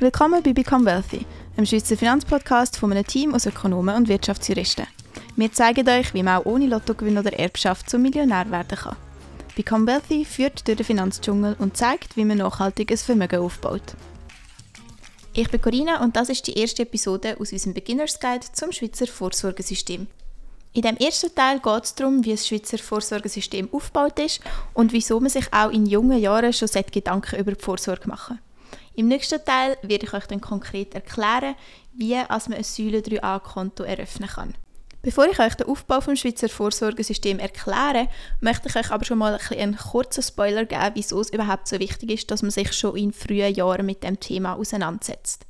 Willkommen bei Become Wealthy, einem Schweizer Finanzpodcast von einem Team aus Ökonomen und Wirtschaftsjuristen. Wir zeigen euch, wie man auch ohne Lottogewinn oder Erbschaft zum Millionär werden kann. Become Wealthy führt durch den Finanzdschungel und zeigt, wie man nachhaltiges Vermögen aufbaut. Ich bin Corinna und das ist die erste Episode aus unserem Beginners Guide zum Schweizer Vorsorgesystem. In dem ersten Teil geht es darum, wie das Schweizer Vorsorgesystem aufgebaut ist und wieso man sich auch in jungen Jahren schon Gedanken über die Vorsorge machen im nächsten Teil werde ich euch dann konkret erklären, wie man ein Säule 3a-Konto eröffnen kann. Bevor ich euch den Aufbau des Schweizer Vorsorgesystem erkläre, möchte ich euch aber schon mal ein einen kurzen Spoiler geben, wieso es überhaupt so wichtig ist, dass man sich schon in frühen Jahren mit dem Thema auseinandersetzt.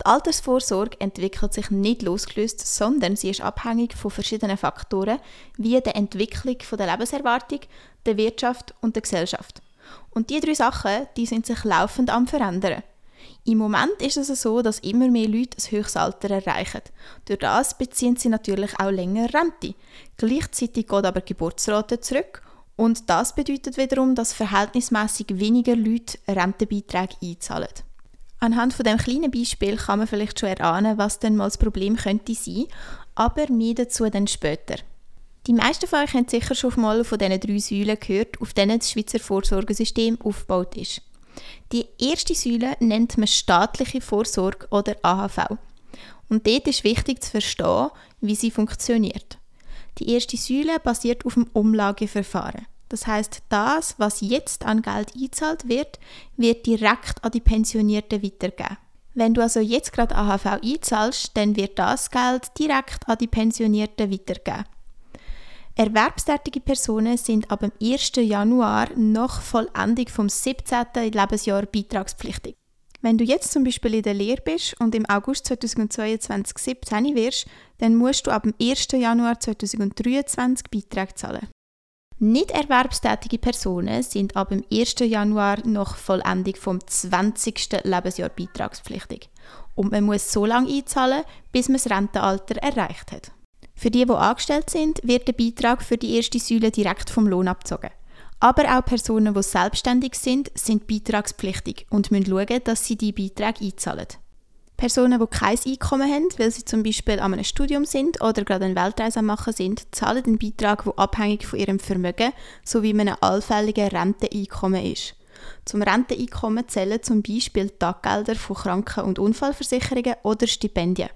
Die Altersvorsorge entwickelt sich nicht losgelöst, sondern sie ist abhängig von verschiedenen Faktoren, wie der Entwicklung der Lebenserwartung, der Wirtschaft und der Gesellschaft. Und die drei Sachen, die sind sich laufend am verändern. Im Moment ist es so, dass immer mehr Leute ein höchstes Alter erreichen. Durch das beziehen sie natürlich auch länger Rente. Gleichzeitig geht aber die Geburtsrate zurück und das bedeutet wiederum, dass verhältnismäßig weniger Leute Rentenbeiträge einzahlen. Anhand von dem kleinen Beispiel kann man vielleicht schon erahnen, was denn mal das Problem könnte sein, aber mehr dazu dann später. Die meisten von euch haben sicher schon mal von diesen drei Säulen gehört, auf denen das Schweizer Vorsorgesystem aufgebaut ist. Die erste Säule nennt man staatliche Vorsorge oder AHV. Und dort ist wichtig zu verstehen, wie sie funktioniert. Die erste Säule basiert auf dem Umlageverfahren. Das heißt, das, was jetzt an Geld eingezahlt wird, wird direkt an die Pensionierten weitergegeben. Wenn du also jetzt gerade AHV einzahlst, dann wird das Geld direkt an die Pensionierten weitergegeben. Erwerbstätige Personen sind ab dem 1. Januar nach Vollendung vom 17. Lebensjahr beitragspflichtig. Wenn du jetzt zum Beispiel in der Lehre bist und im August 2022 17 wirst, dann musst du ab dem 1. Januar 2023 Beiträge zahlen. Nicht erwerbstätige Personen sind ab dem 1. Januar nach Vollendung vom 20. Lebensjahr beitragspflichtig. Und man muss so lange einzahlen, bis man das Rentenalter erreicht hat. Für die, die angestellt sind, wird der Beitrag für die erste Säule direkt vom Lohn abgezogen. Aber auch Personen, die selbstständig sind, sind beitragspflichtig und müssen schauen, dass sie die Beiträge einzahlen. Personen, die kein Einkommen haben, weil sie zum Beispiel an einem Studium sind oder gerade eine Weltreise machen sind, zahlen den Beitrag, der abhängig von ihrem Vermögen sowie einem allfälligen Renteneinkommen ist. Zum Renteneinkommen zählen zum Beispiel Taggelder von Kranken- und Unfallversicherungen oder Stipendien.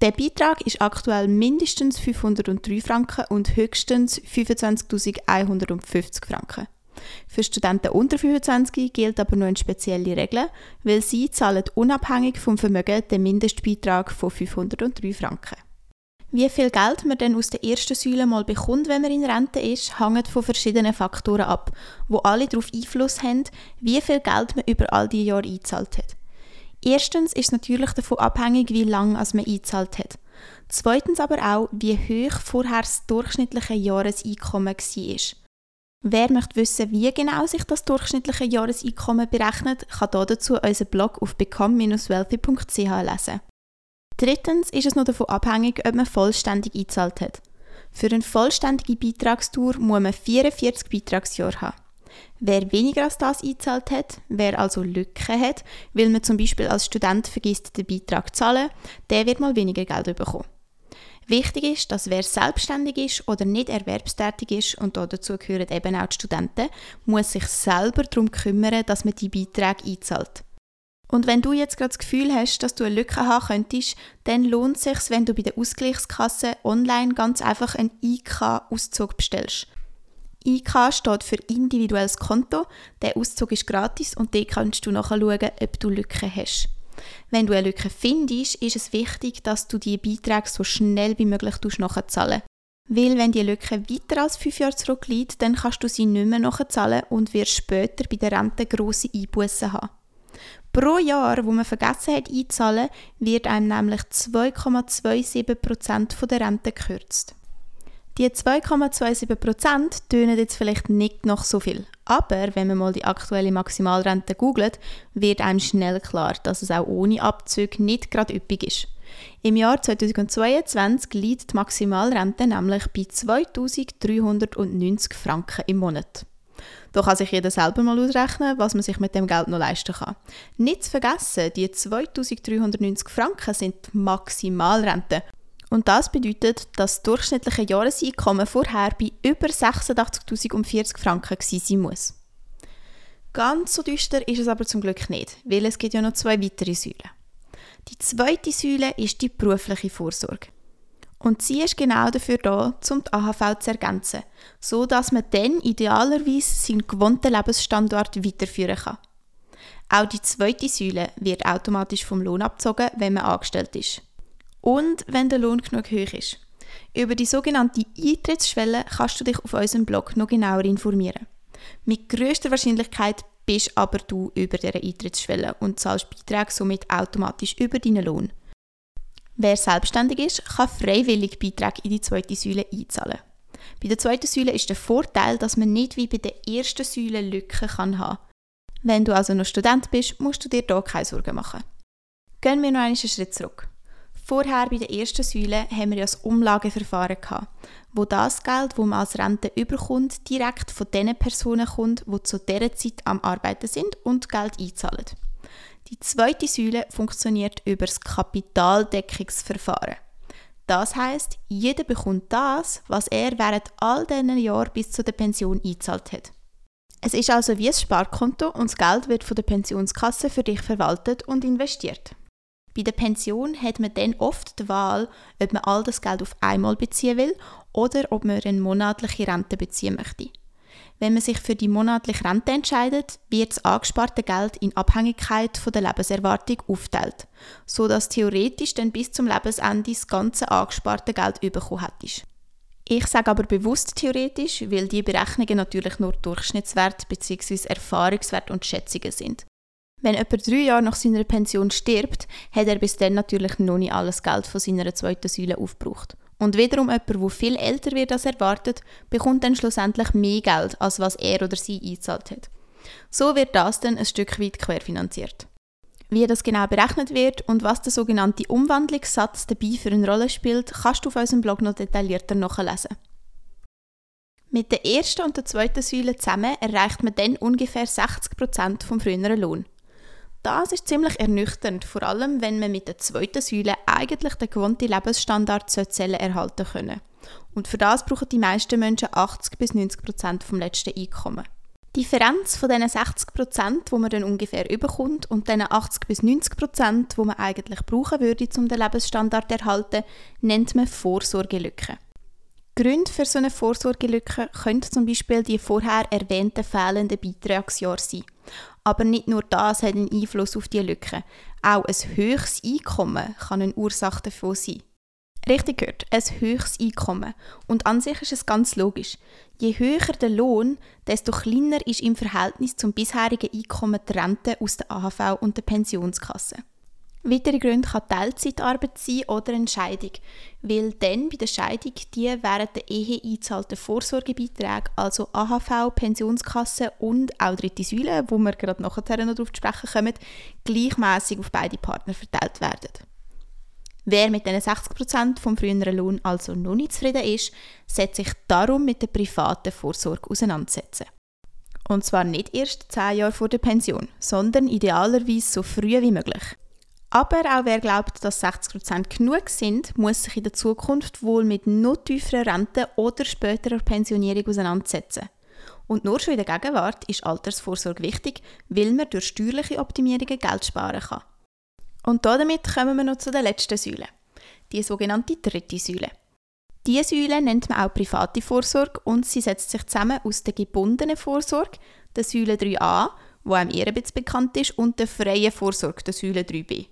Der Beitrag ist aktuell mindestens 503 Franken und höchstens 25.150 Franken. Für Studenten unter 25 gilt aber nur eine spezielle Regel, weil sie zahlen unabhängig vom Vermögen den Mindestbeitrag von 503 Franken. Wie viel Geld man dann aus der ersten Säule mal bekommt, wenn man in Rente ist, hängt von verschiedenen Faktoren ab, wo alle darauf Einfluss haben, wie viel Geld man über all die Jahre eingezahlt hat. Erstens ist es natürlich davon abhängig, wie lange man eingezahlt hat. Zweitens aber auch, wie hoch vorher das durchschnittliche Jahreseinkommen war. Wer möchte wissen, wie genau sich das durchschnittliche Jahreseinkommen berechnet, kann dazu unseren Blog auf become-wealthy.ch lesen. Drittens ist es noch davon abhängig, ob man vollständig eingezahlt hat. Für eine vollständige Beitragstour muss man 44 Beitragsjahre haben. Wer weniger als das eingezahlt hat, wer also Lücken hat, weil man zum Beispiel als Student vergisst, den Beitrag zu zahlen, der wird mal weniger Geld bekommen. Wichtig ist, dass wer selbstständig ist oder nicht erwerbstätig ist, und dazu gehören eben auch die Studenten, muss sich selber darum kümmern, dass man die Beiträge einzahlt. Und wenn du jetzt gerade das Gefühl hast, dass du eine Lücke haben könntest, dann lohnt es sich, wenn du bei der Ausgleichskasse online ganz einfach einen IK-Auszug bestellst. IK steht für individuelles Konto. Der Auszug ist gratis und dort kannst du nachschauen, ob du Lücken hast. Wenn du eine Lücke findest, ist es wichtig, dass du die Beiträge so schnell wie möglich nachzahlen Weil wenn die Lücke weiter als fünf Jahre zurückliegt, dann kannst du sie nicht mehr nachzahlen und wirst später bei der Rente grosse Einbußen haben. Pro Jahr, wo man vergessen hat einzahlen, wird einem nämlich 2,27% der Rente gekürzt. Die 2,27% tönen jetzt vielleicht nicht noch so viel. Aber wenn man mal die aktuelle Maximalrente googelt, wird einem schnell klar, dass es auch ohne Abzug nicht gerade üppig ist. Im Jahr 2022 liegt die Maximalrente nämlich bei 2390 Franken im Monat. Da kann sich jeder selber mal ausrechnen, was man sich mit dem Geld noch leisten kann. Nicht zu vergessen, die 2390 Franken sind die Maximalrente. Und das bedeutet, dass das durchschnittliche Jahreseinkommen vorher bei über 86.040 Franken sein muss. Ganz so düster ist es aber zum Glück nicht, weil es gibt ja noch zwei weitere Säulen. Die zweite Säule ist die berufliche Vorsorge. Und sie ist genau dafür da, um die AHV zu ergänzen, so dass man dann idealerweise seinen gewohnten Lebensstandort weiterführen kann. Auch die zweite Säule wird automatisch vom Lohn abgezogen, wenn man angestellt ist. Und wenn der Lohn genug hoch ist. Über die sogenannte Eintrittsschwelle kannst du dich auf unserem Blog noch genauer informieren. Mit größter Wahrscheinlichkeit bist aber du über dieser Eintrittsschwelle und zahlst Beiträge somit automatisch über deinen Lohn. Wer selbstständig ist, kann freiwillig Beiträge in die zweite Säule einzahlen. Bei der zweiten Säule ist der Vorteil, dass man nicht wie bei der ersten Säule Lücken kann haben. Wenn du also noch Student bist, musst du dir hier keine Sorgen machen. Gehen wir noch einen Schritt zurück. Vorher bei der ersten Säule haben wir ja das Umlageverfahren gehabt, wo das Geld, das man als Rente überkommt, direkt von den Personen kommt, die zu dieser Zeit am Arbeiten sind und Geld einzahlen. Die zweite Säule funktioniert über das Kapitaldeckungsverfahren. Das heißt, jeder bekommt das, was er während all diesen Jahren bis zu der Pension eingezahlt hat. Es ist also wie ein Sparkonto und das Geld wird von der Pensionskasse für dich verwaltet und investiert. Bei der Pension hat man dann oft die Wahl, ob man all das Geld auf einmal beziehen will oder ob man eine monatliche Rente beziehen möchte. Wenn man sich für die monatliche Rente entscheidet, wird das angesparte Geld in Abhängigkeit von der Lebenserwartung aufteilt, so dass theoretisch dann bis zum Lebensende das ganze angesparte Geld bekommen hättest. Ich sage aber bewusst theoretisch, weil die Berechnungen natürlich nur Durchschnittswert bzw. Erfahrungswert und Schätzungen sind. Wenn jemand drei Jahre nach seiner Pension stirbt, hat er bis dann natürlich noch nicht alles Geld von seiner zweiten Säule aufgebraucht. Und wiederum jemand, der viel älter wird als erwartet, bekommt dann schlussendlich mehr Geld, als was er oder sie eingezahlt hat. So wird das dann ein Stück weit querfinanziert. Wie das genau berechnet wird und was der sogenannte Umwandlungssatz dabei für eine Rolle spielt, kannst du auf unserem Blog noch detaillierter nachlesen. Mit der ersten und der zweiten Säule zusammen erreicht man dann ungefähr 60% vom früheren Lohn. Das ist ziemlich ernüchternd, vor allem wenn man mit der zweiten Säule eigentlich den gewohnten Lebensstandard erhalten können. Und für das brauchen die meisten Menschen 80 bis 90 Prozent vom letzten Einkommen. Die Differenz von diesen 60 Prozent, wo man dann ungefähr überkommt, und diesen 80 bis 90 Prozent, wo man eigentlich brauchen würde, um den Lebensstandard zu erhalten, nennt man Vorsorgelücke. Gründe für so eine Vorsorgelücke können zum Beispiel die vorher erwähnten fehlenden Beitragsjahre sein. Aber nicht nur das hat einen Einfluss auf die Lücke. Auch ein höchstes Einkommen kann eine Ursache davon sein. Richtig gehört, ein höchstes Einkommen. Und an sich ist es ganz logisch. Je höher der Lohn, desto kleiner ist im Verhältnis zum bisherigen Einkommen die Rente aus der AHV und der Pensionskasse. Weitere Gründe kann Teilzeitarbeit sein oder eine Scheidung, weil dann bei der Scheidung die während der Ehe einzahlten Vorsorgebeiträge, also AHV, Pensionskasse und auch dritte Säule, wo wir gerade nachher noch darauf zu sprechen kommen, gleichmäßig auf beide Partner verteilt werden. Wer mit diesen 60% vom früheren Lohn also noch nicht zufrieden ist, setzt sich darum mit der privaten Vorsorge auseinandersetzen. Und zwar nicht erst 10 Jahre vor der Pension, sondern idealerweise so früh wie möglich. Aber auch wer glaubt, dass 60% genug sind, muss sich in der Zukunft wohl mit noch tieferen Renten oder späterer Pensionierung auseinandersetzen. Und nur schon in der Gegenwart ist Altersvorsorge wichtig, weil man durch steuerliche Optimierungen Geld sparen kann. Und damit kommen wir noch zu der letzten Säule, die sogenannte dritte Säule. Diese Säule nennt man auch private Vorsorge und sie setzt sich zusammen aus der gebundenen Vorsorge, der Säule 3a, wo einem eher bekannt ist, und der freien Vorsorge, der Säule 3b.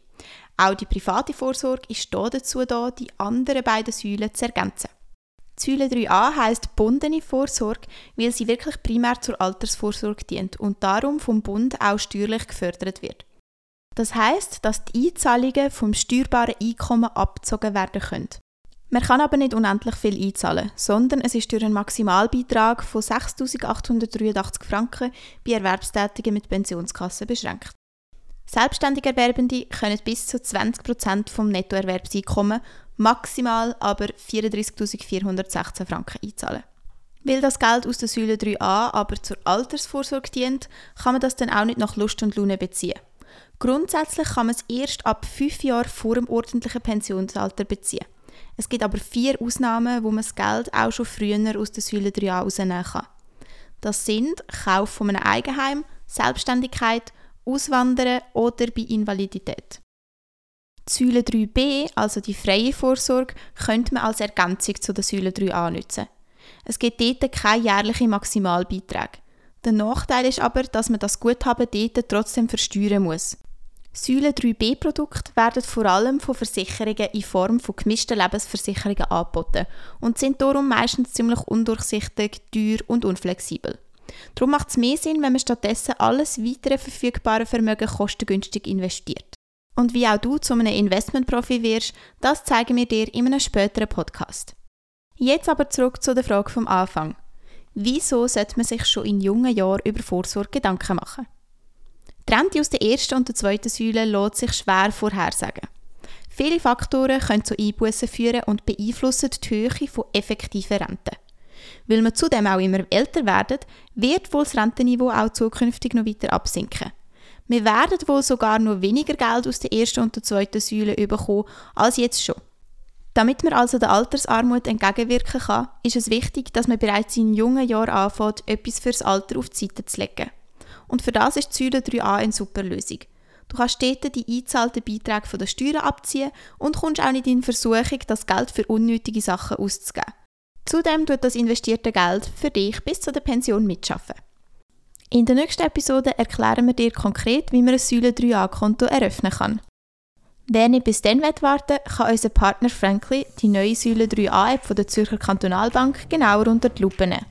Auch die private Vorsorge ist dazu da, die anderen beiden Säulen zu ergänzen. Die Säule 3a heisst bundene Vorsorge, weil sie wirklich primär zur Altersvorsorge dient und darum vom Bund auch steuerlich gefördert wird. Das heißt, dass die Einzahlungen vom steuerbaren Einkommen abgezogen werden können. Man kann aber nicht unendlich viel einzahlen, sondern es ist durch einen Maximalbeitrag von 6.883 Franken bei Erwerbstätigen mit Pensionskasse beschränkt. Selbstständige Erwerbende können bis zu 20% vom Nettoerwerbseinkommen, maximal aber 34.416 Franken einzahlen. Weil das Geld aus der Säule 3a aber zur Altersvorsorge dient, kann man das dann auch nicht nach Lust und Laune beziehen. Grundsätzlich kann man es erst ab fünf Jahren vor dem ordentlichen Pensionsalter beziehen. Es gibt aber vier Ausnahmen, wo man das Geld auch schon früher aus der Säule 3a rausnehmen kann. Das sind Kauf von einem Eigenheim, Selbstständigkeit, Auswandern oder bei Invalidität. Die Säule 3b, also die freie Vorsorge, könnte man als Ergänzung zu der Säule 3a nutzen. Es gibt dort keine jährlichen Maximalbeiträge. Der Nachteil ist aber, dass man das Guthaben dort trotzdem versteuern muss. Säule 3b-Produkte werden vor allem von Versicherungen in Form von gemischten Lebensversicherungen angeboten und sind darum meistens ziemlich undurchsichtig, teuer und unflexibel. Darum macht es mehr Sinn, wenn man stattdessen alles weitere verfügbare Vermögen kostengünstig investiert. Und wie auch du zu einem Investmentprofi wirst, das zeigen wir dir in einem späteren Podcast. Jetzt aber zurück zu der Frage vom Anfang. Wieso sollte man sich schon in jungen Jahren über Vorsorge Gedanken machen? Die Rente aus der ersten und der zweiten Säule lässt sich schwer vorhersagen. Viele Faktoren können zu Einbußen führen und beeinflussen die Höhe von effektiven Renten. Weil wir zudem auch immer älter werden, wird wohl das Rentenniveau auch zukünftig noch weiter absinken. Wir werden wohl sogar noch weniger Geld aus der ersten und der zweiten Säule bekommen als jetzt schon. Damit man also der Altersarmut entgegenwirken kann, ist es wichtig, dass man bereits in jungen Jahren anfängt, etwas fürs Alter auf die Seite zu legen. Und für das ist die Säule 3a eine super Lösung. Du kannst dort die eingezahlten Beiträge von der Steuern abziehen und kommst auch nicht in Versuchung, das Geld für unnötige Sachen auszugeben. Zudem tut das investierte Geld für dich bis zu der Pension mitschaffen. In der nächsten Episode erklären wir dir konkret, wie man ein Säule 3a-Konto eröffnen kann. Wer nicht bis dann warten kann unser Partner Frankly die neue Säule 3a-App von der Zürcher Kantonalbank genauer unter die Lupe nehmen.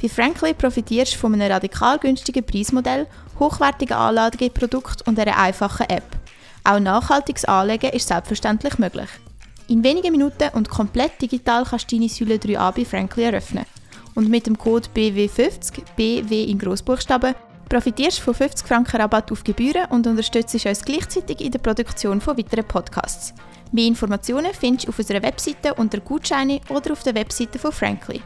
Bei Frankly profitierst du von einem radikal günstigen Preismodell, hochwertigen Anlageprodukten und einer einfachen App. Auch nachhaltiges Anlegen ist selbstverständlich möglich. In wenigen Minuten und komplett digital kannst du deine Säule 3a bei Frankly eröffnen. Und mit dem Code BW50, BW in Großbuchstaben, profitierst du von 50 Franken Rabatt auf Gebühren und unterstützt uns gleichzeitig in der Produktion von weiteren Podcasts. Mehr Informationen findest du auf unserer Webseite unter Gutscheine oder auf der Webseite von Frankly.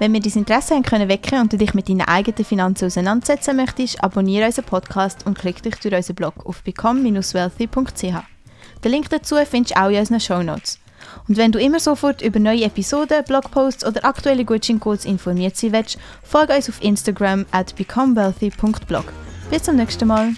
Wenn wir dein Interesse haben können wecken und du dich mit deinen eigenen Finanzen auseinandersetzen möchtest, abonniere unseren Podcast und klick dich durch unseren Blog auf become-wealthy.ch. Den Link dazu findest du auch in unseren Show Notes. Und wenn du immer sofort über neue Episoden, Blogposts oder aktuelle Gutscheincodes informiert sein willst, folge uns auf Instagram at becomewealthy.blog. Bis zum nächsten Mal.